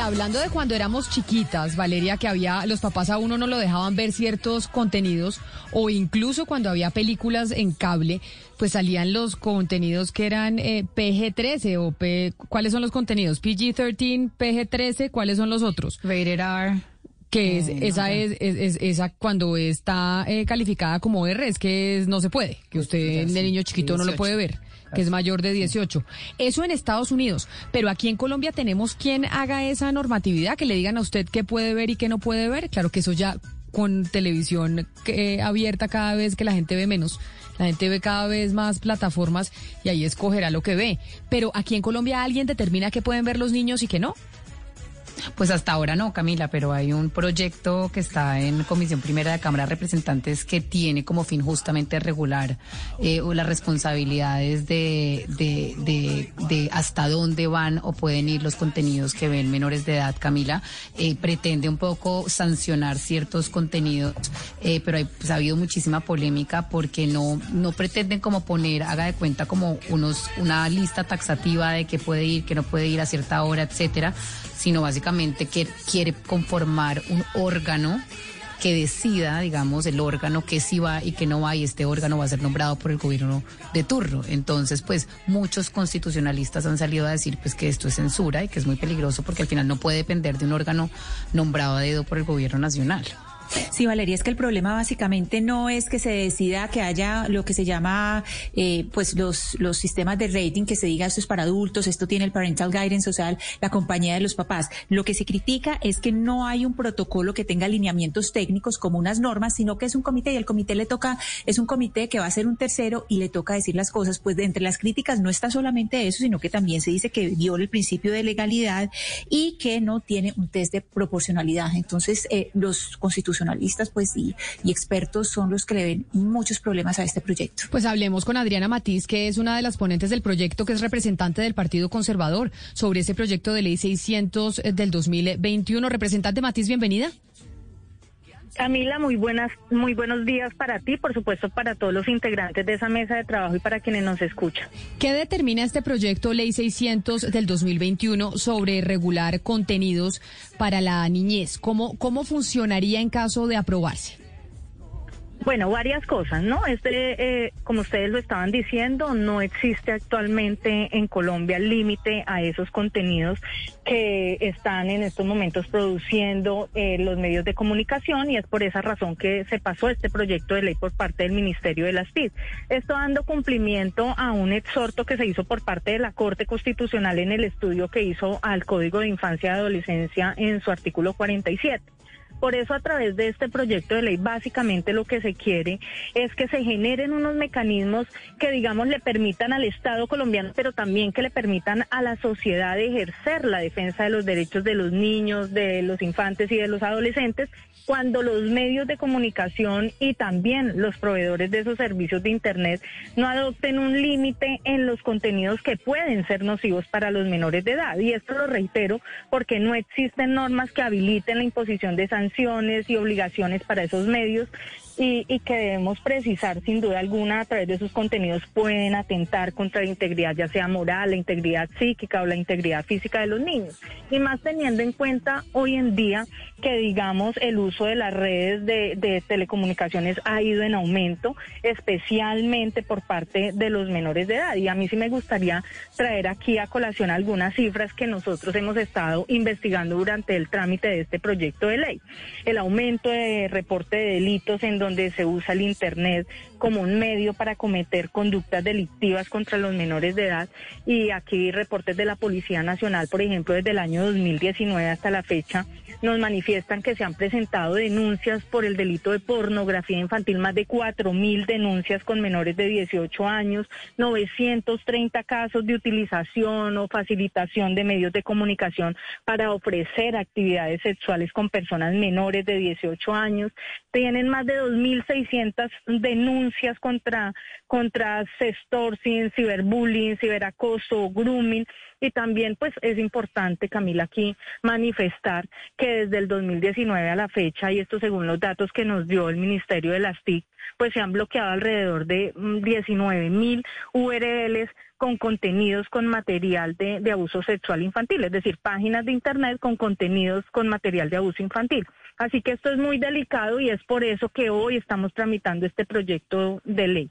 hablando de cuando éramos chiquitas, Valeria, que había, los papás a uno no lo dejaban ver ciertos contenidos, o incluso cuando había películas en cable, pues salían los contenidos que eran eh, PG-13 o P, ¿cuáles son los contenidos? PG-13, PG-13, ¿cuáles son los otros? Rated R que es, eh, esa es, es, esa cuando está eh, calificada como R es que no se puede, que usted de niño chiquito no lo puede ver que es mayor de 18. Eso en Estados Unidos, pero aquí en Colombia tenemos quien haga esa normatividad, que le digan a usted qué puede ver y qué no puede ver. Claro que eso ya con televisión eh, abierta cada vez que la gente ve menos. La gente ve cada vez más plataformas y ahí escogerá lo que ve. Pero aquí en Colombia alguien determina qué pueden ver los niños y qué no. Pues hasta ahora no, Camila, pero hay un proyecto que está en Comisión Primera de Cámara de Representantes que tiene como fin justamente regular eh, las responsabilidades de, de, de, hasta dónde van o pueden ir los contenidos que ven menores de edad, Camila. Eh, pretende un poco sancionar ciertos contenidos, eh, pero hay, pues, ha habido muchísima polémica porque no, no pretenden como poner, haga de cuenta como unos, una lista taxativa de qué puede ir, qué no puede ir a cierta hora, etcétera, sino básicamente que quiere conformar un órgano que decida, digamos, el órgano que sí va y que no va, y este órgano va a ser nombrado por el gobierno de turno. Entonces, pues, muchos constitucionalistas han salido a decir pues que esto es censura y que es muy peligroso porque al final no puede depender de un órgano nombrado a dedo por el gobierno nacional. Sí, Valeria, es que el problema básicamente no es que se decida que haya lo que se llama, eh, pues los, los sistemas de rating, que se diga esto es para adultos, esto tiene el parental guidance, sea, la compañía de los papás. Lo que se critica es que no hay un protocolo que tenga alineamientos técnicos como unas normas, sino que es un comité y el comité le toca, es un comité que va a ser un tercero y le toca decir las cosas. Pues de entre las críticas no está solamente eso, sino que también se dice que viola el principio de legalidad y que no tiene un test de proporcionalidad. Entonces, eh, los constitucionales pues y, expertos son los que le ven muchos problemas a este proyecto. Pues hablemos con Adriana Matiz, que es una de las ponentes del proyecto, que es representante del Partido Conservador, sobre ese proyecto de ley 600 del 2021. Representante Matiz, bienvenida. Camila, muy buenas, muy buenos días para ti, por supuesto para todos los integrantes de esa mesa de trabajo y para quienes nos escuchan. ¿Qué determina este proyecto Ley 600 del 2021 sobre regular contenidos para la niñez? ¿Cómo, cómo funcionaría en caso de aprobarse? Bueno, varias cosas, ¿no? Este, eh, como ustedes lo estaban diciendo, no existe actualmente en Colombia límite a esos contenidos que están en estos momentos produciendo eh, los medios de comunicación y es por esa razón que se pasó este proyecto de ley por parte del Ministerio de las TIC. Esto dando cumplimiento a un exhorto que se hizo por parte de la Corte Constitucional en el estudio que hizo al Código de Infancia y Adolescencia en su artículo 47. Por eso a través de este proyecto de ley básicamente lo que se quiere es que se generen unos mecanismos que digamos le permitan al Estado colombiano, pero también que le permitan a la sociedad ejercer la defensa de los derechos de los niños, de los infantes y de los adolescentes cuando los medios de comunicación y también los proveedores de esos servicios de Internet no adopten un límite en los contenidos que pueden ser nocivos para los menores de edad. Y esto lo reitero porque no existen normas que habiliten la imposición de sanciones y obligaciones para esos medios y, que debemos precisar sin duda alguna a través de sus contenidos pueden atentar contra la integridad ya sea moral, la integridad psíquica o la integridad física de los niños. Y más teniendo en cuenta hoy en día que digamos el uso de las redes de, de telecomunicaciones ha ido en aumento, especialmente por parte de los menores de edad. Y a mí sí me gustaría traer aquí a colación algunas cifras que nosotros hemos estado investigando durante el trámite de este proyecto de ley. El aumento de reporte de delitos en donde se usa el Internet como un medio para cometer conductas delictivas contra los menores de edad. Y aquí reportes de la Policía Nacional, por ejemplo, desde el año 2019 hasta la fecha, nos manifiestan que se han presentado denuncias por el delito de pornografía infantil, más de 4.000 denuncias con menores de 18 años, 930 casos de utilización o facilitación de medios de comunicación para ofrecer actividades sexuales con personas menores de 18 años. Tienen más de 2.600 denuncias contra, contra sextorting, ciberbullying, ciberacoso, grooming. Y también, pues, es importante, Camila, aquí manifestar que desde el 2019 a la fecha, y esto según los datos que nos dio el Ministerio de las TIC, pues se han bloqueado alrededor de 19 mm, mil URLs con contenidos con material de, abuso sexual infantil, es decir, páginas de Internet con contenidos con material de abuso infantil. Así que esto es muy delicado y es por eso que hoy estamos tramitando este proyecto de ley.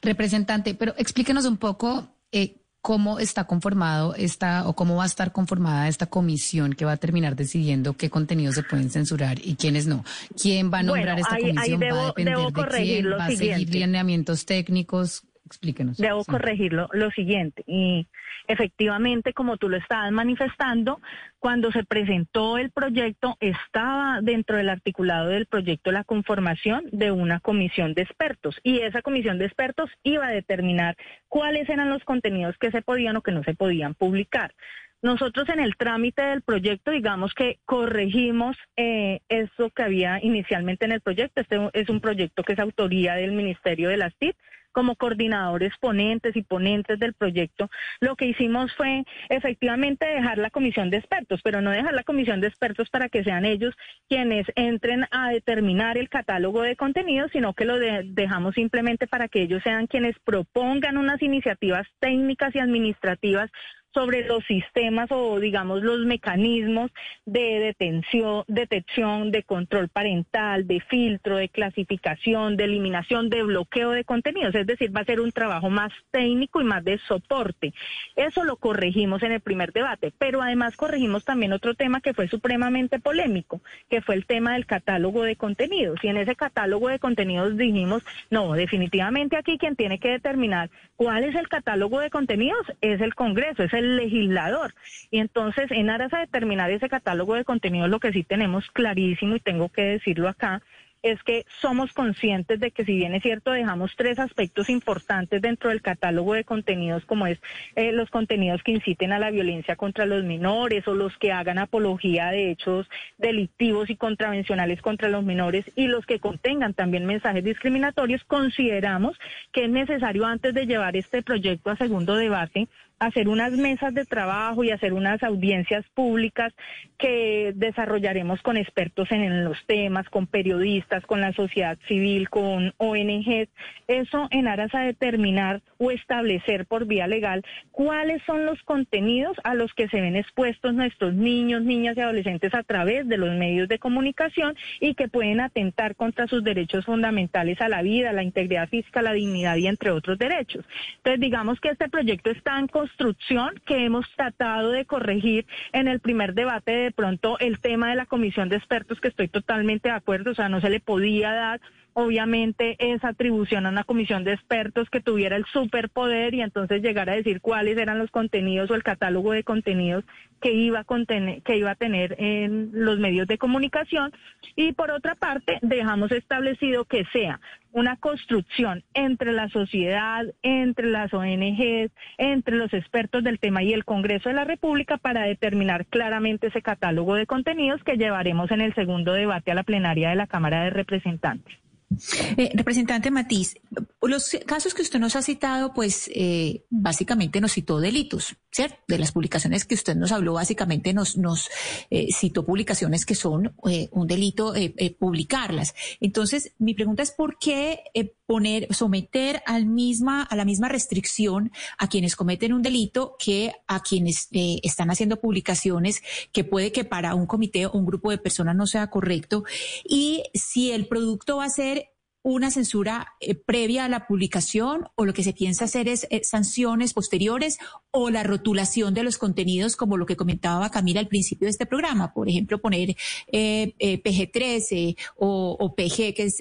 Representante, pero explíquenos un poco eh, cómo está conformado esta o cómo va a estar conformada esta comisión que va a terminar decidiendo qué contenidos se pueden censurar y quiénes no. ¿Quién va a nombrar esta comisión? ¿Va a depender de quién? ¿Va a seguir lineamientos técnicos? Explíquenos. Debo corregirlo lo siguiente. Y efectivamente, como tú lo estabas manifestando, cuando se presentó el proyecto, estaba dentro del articulado del proyecto la conformación de una comisión de expertos. Y esa comisión de expertos iba a determinar cuáles eran los contenidos que se podían o que no se podían publicar. Nosotros en el trámite del proyecto, digamos que corregimos eh, eso que había inicialmente en el proyecto. Este es un proyecto que es autoría del Ministerio de las TIC como coordinadores ponentes y ponentes del proyecto, lo que hicimos fue efectivamente dejar la comisión de expertos, pero no dejar la comisión de expertos para que sean ellos quienes entren a determinar el catálogo de contenidos, sino que lo dejamos simplemente para que ellos sean quienes propongan unas iniciativas técnicas y administrativas sobre los sistemas o digamos los mecanismos de detención, detección, de control parental, de filtro, de clasificación, de eliminación, de bloqueo de contenidos. Decir, va a ser un trabajo más técnico y más de soporte. Eso lo corregimos en el primer debate, pero además corregimos también otro tema que fue supremamente polémico, que fue el tema del catálogo de contenidos. Y en ese catálogo de contenidos dijimos, no, definitivamente aquí quien tiene que determinar cuál es el catálogo de contenidos es el Congreso, es el legislador. Y entonces, en aras a determinar ese catálogo de contenidos, lo que sí tenemos clarísimo, y tengo que decirlo acá, es que somos conscientes de que si bien es cierto dejamos tres aspectos importantes dentro del catálogo de contenidos como es eh, los contenidos que inciten a la violencia contra los menores o los que hagan apología de hechos delictivos y contravencionales contra los menores y los que contengan también mensajes discriminatorios, consideramos que es necesario antes de llevar este proyecto a segundo debate hacer unas mesas de trabajo y hacer unas audiencias públicas que desarrollaremos con expertos en los temas, con periodistas, con la sociedad civil, con ONGs, eso en aras a determinar o establecer por vía legal cuáles son los contenidos a los que se ven expuestos nuestros niños, niñas y adolescentes a través de los medios de comunicación y que pueden atentar contra sus derechos fundamentales a la vida, la integridad física, la dignidad y entre otros derechos. Entonces, digamos que este proyecto está en construcción que hemos tratado de corregir en el primer debate de pronto el tema de la comisión de expertos que estoy totalmente de acuerdo, o sea, no se le podía dar obviamente esa atribución a una comisión de expertos que tuviera el superpoder y entonces llegar a decir cuáles eran los contenidos o el catálogo de contenidos que iba a que iba a tener en los medios de comunicación y por otra parte dejamos establecido que sea una construcción entre la sociedad, entre las ONGs, entre los expertos del tema y el Congreso de la República para determinar claramente ese catálogo de contenidos que llevaremos en el segundo debate a la plenaria de la Cámara de Representantes. Eh, representante Matiz, los casos que usted nos ha citado, pues eh, básicamente nos citó delitos, ¿cierto? De las publicaciones que usted nos habló, básicamente nos, nos eh, citó publicaciones que son un delito publicarlas. Entonces, mi pregunta es por qué poner, someter al misma, a la misma restricción a quienes cometen un delito que a quienes están haciendo publicaciones que puede que para un comité o un grupo de personas no sea correcto. Y si el producto va a ser una censura eh, previa a la publicación o lo que se piensa hacer es eh, sanciones posteriores o la rotulación de los contenidos como lo que comentaba Camila al principio de este programa, por ejemplo, poner eh, PG13 o, PG, que es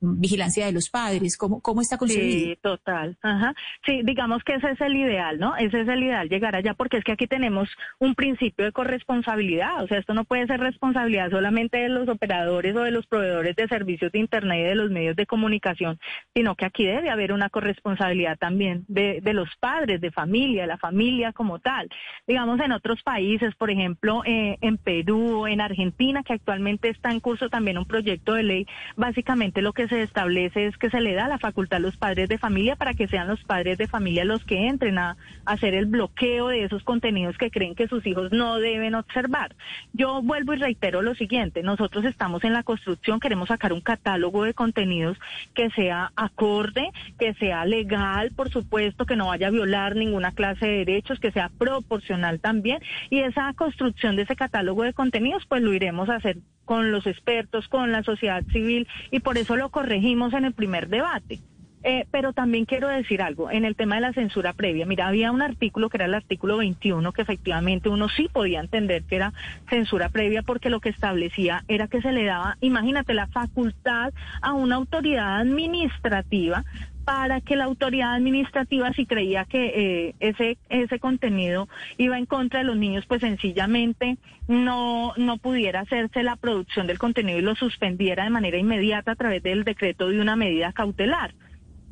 vigilancia de los padres, ¿cómo, cómo está concebido? Sí, total. Ajá. Sí, digamos que ese es el ideal, ¿no? Ese es el ideal, llegar allá, porque es que aquí tenemos un principio de corresponsabilidad, o sea, esto no puede ser responsabilidad solamente de los operadores o de los proveedores de servicios de Internet y de los medios de comunicación, sino que aquí debe haber una corresponsabilidad también de, de los padres, de familia, de la familia familia como tal. Digamos, en otros países, por ejemplo, eh, en Perú, en Argentina, que actualmente está en curso también un proyecto de ley, básicamente lo que se establece es que se le da la facultad a los padres de familia para que sean los padres de familia los que entren a, hacer el bloqueo de esos contenidos que creen que sus hijos no deben observar. Yo vuelvo y reitero lo siguiente, nosotros estamos en la construcción, queremos sacar un catálogo de contenidos que sea acorde, que sea legal, por supuesto, que no vaya a violar ninguna clase de derechos, que sea proporcional también, y esa construcción de ese catálogo de contenidos, pues lo iremos a hacer con los expertos, con la sociedad civil, y por eso lo corregimos en el primer debate. Eh, pero también quiero decir algo en el tema de la censura previa. Mira, había un artículo que era el artículo 21 que efectivamente uno sí podía entender que era censura previa porque lo que establecía era que se le daba, imagínate, la facultad a una autoridad administrativa para que la autoridad administrativa si creía que eh, ese ese contenido iba en contra de los niños pues sencillamente no no pudiera hacerse la producción del contenido y lo suspendiera de manera inmediata a través del decreto de una medida cautelar.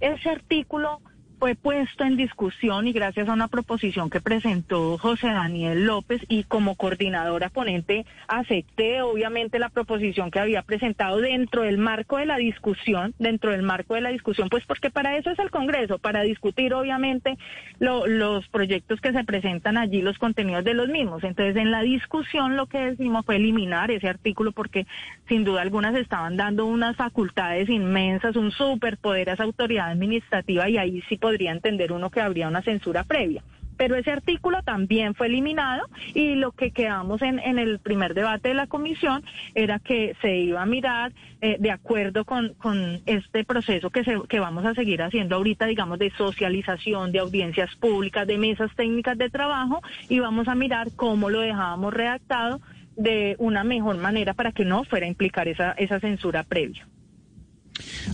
Ese artículo fue puesto en discusión y gracias a una proposición que presentó José Daniel López y como coordinadora ponente acepté obviamente la proposición que había presentado dentro del marco de la discusión, dentro del marco de la discusión, pues porque para eso es el Congreso, para discutir obviamente los proyectos que se presentan allí, los contenidos de los mismos. Entonces en la discusión lo que decimos fue eliminar ese artículo porque sin duda algunas estaban dando unas facultades inmensas, un superpoder a esa autoridad administrativa y ahí sí podría entender uno que habría una censura previa. Pero ese artículo también fue eliminado y lo que quedamos en, el primer debate de la comisión era que se iba a mirar eh, de acuerdo con, este proceso que, vamos a seguir haciendo ahorita, digamos, de socialización, de audiencias públicas, de mesas técnicas de trabajo y vamos a mirar cómo lo dejábamos redactado de una mejor manera para que no fuera a implicar esa censura previa.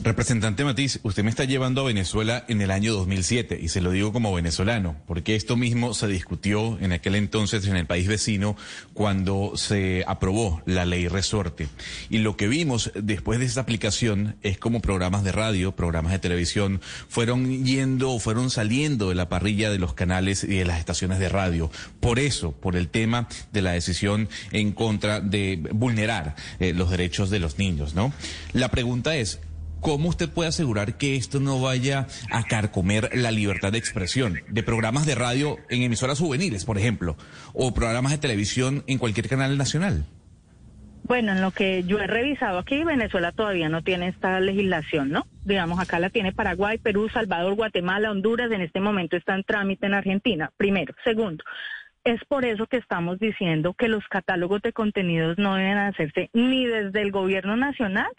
Representante Matiz, usted me está llevando a Venezuela en el año 2007 y se lo digo como venezolano, porque esto mismo se discutió en aquel entonces en el país vecino cuando se aprobó la ley resorte. Y lo que vimos después de esa aplicación es como programas de radio, programas de televisión fueron yendo o fueron saliendo de la parrilla de los canales y de las estaciones de radio. Por eso, por el tema de la decisión en contra de vulnerar eh, los derechos de los niños, ¿no? La pregunta es, ¿Cómo usted puede asegurar que esto no vaya a carcomer la libertad de expresión de programas de radio en emisoras juveniles, por ejemplo, o programas de televisión en cualquier canal nacional? Bueno, en lo que yo he revisado aquí, Venezuela todavía no tiene esta legislación, ¿no? Digamos, acá la tiene Paraguay, Perú, Salvador, Guatemala, Honduras, en este momento está en trámite en Argentina, primero. Segundo, es por eso que estamos diciendo que los catálogos de contenidos no deben hacerse ni desde el gobierno nacional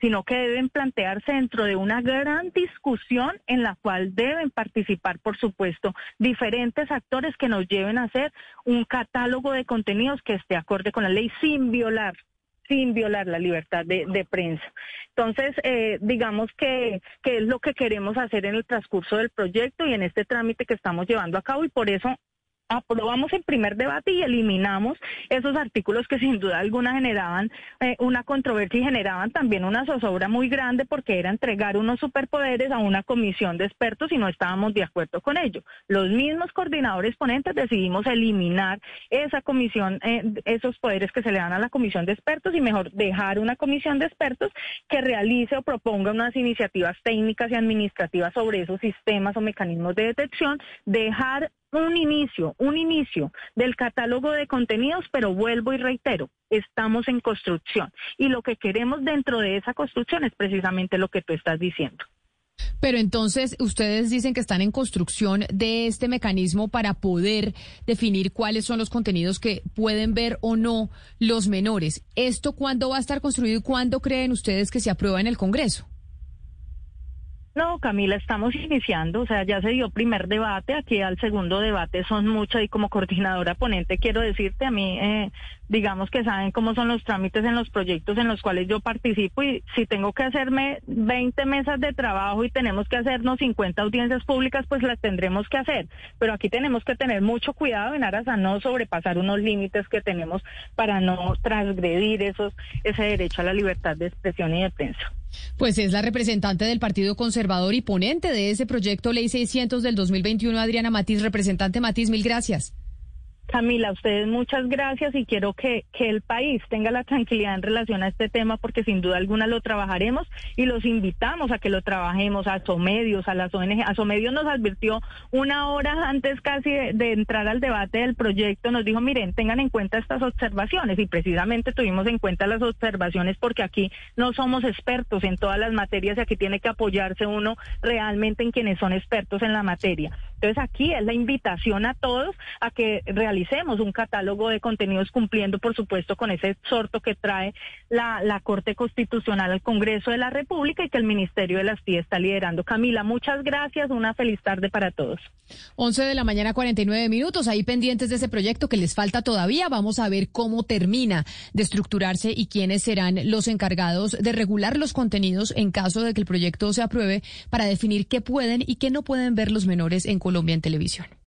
sino que deben plantearse dentro de una gran discusión en la cual deben participar, por supuesto, diferentes actores que nos lleven a hacer un catálogo de contenidos que esté acorde con la ley sin violar sin violar la libertad de, prensa. Entonces, eh, digamos que, que es lo que queremos hacer en el transcurso del proyecto y en este trámite que estamos llevando a cabo y por eso aprobamos el primer debate y eliminamos esos artículos que sin duda alguna generaban eh, una controversia y generaban también una zozobra muy grande porque era entregar unos superpoderes a una comisión de expertos y no estábamos de acuerdo con ello. Los mismos coordinadores ponentes decidimos eliminar esa comisión, eh, esos poderes que se le dan a la comisión de expertos y mejor dejar una comisión de expertos que realice o proponga unas iniciativas técnicas y administrativas sobre esos sistemas o mecanismos de detección, dejar un inicio, un inicio del catálogo de contenidos, pero vuelvo y reitero, estamos en construcción y lo que queremos dentro de esa construcción es precisamente lo que tú estás diciendo. Pero entonces ustedes dicen que están en construcción de este mecanismo para poder definir cuáles son los contenidos que pueden ver o no los menores. ¿Esto cuándo va a estar construido y cuándo creen ustedes que se aprueba en el Congreso? No, Camila, estamos iniciando, o sea, ya se dio primer debate, aquí al segundo debate son muchos y como coordinadora ponente quiero decirte, a mí eh, digamos que saben cómo son los trámites en los proyectos en los cuales yo participo y si tengo que hacerme 20 mesas de trabajo y tenemos que hacernos 50 audiencias públicas, pues las tendremos que hacer. Pero aquí tenemos que tener mucho cuidado en aras a no sobrepasar unos límites que tenemos para no transgredir esos, ese derecho a la libertad de expresión y de prensa. Pues es la representante del Partido Conservador y ponente de ese proyecto Ley 600 del 2021, Adriana Matiz. Representante Matiz, mil gracias. Camila, ustedes muchas gracias y quiero que, que el país tenga la tranquilidad en relación a este tema porque sin duda alguna lo trabajaremos y los invitamos a que lo trabajemos a Somedios, a las ONG. A Somedios nos advirtió una hora antes casi de, entrar al debate del proyecto, nos dijo, miren, tengan en cuenta estas observaciones y precisamente tuvimos en cuenta las observaciones porque aquí no somos expertos en todas las materias y aquí tiene que apoyarse uno realmente en quienes son expertos en la materia. Entonces aquí es la invitación a todos a que realicemos un catálogo de contenidos cumpliendo, por supuesto, con ese exhorto que trae la, Corte Constitucional al Congreso de la República y que el Ministerio de las TIE está liderando. Camila, muchas gracias. Una feliz tarde para todos. 11 de la mañana, 49 minutos. Ahí pendientes de ese proyecto que les falta todavía. Vamos a ver cómo termina de estructurarse y quiénes serán los encargados de regular los contenidos en caso de que el proyecto se apruebe para definir qué pueden y qué no pueden ver los menores en Colombia en televisión.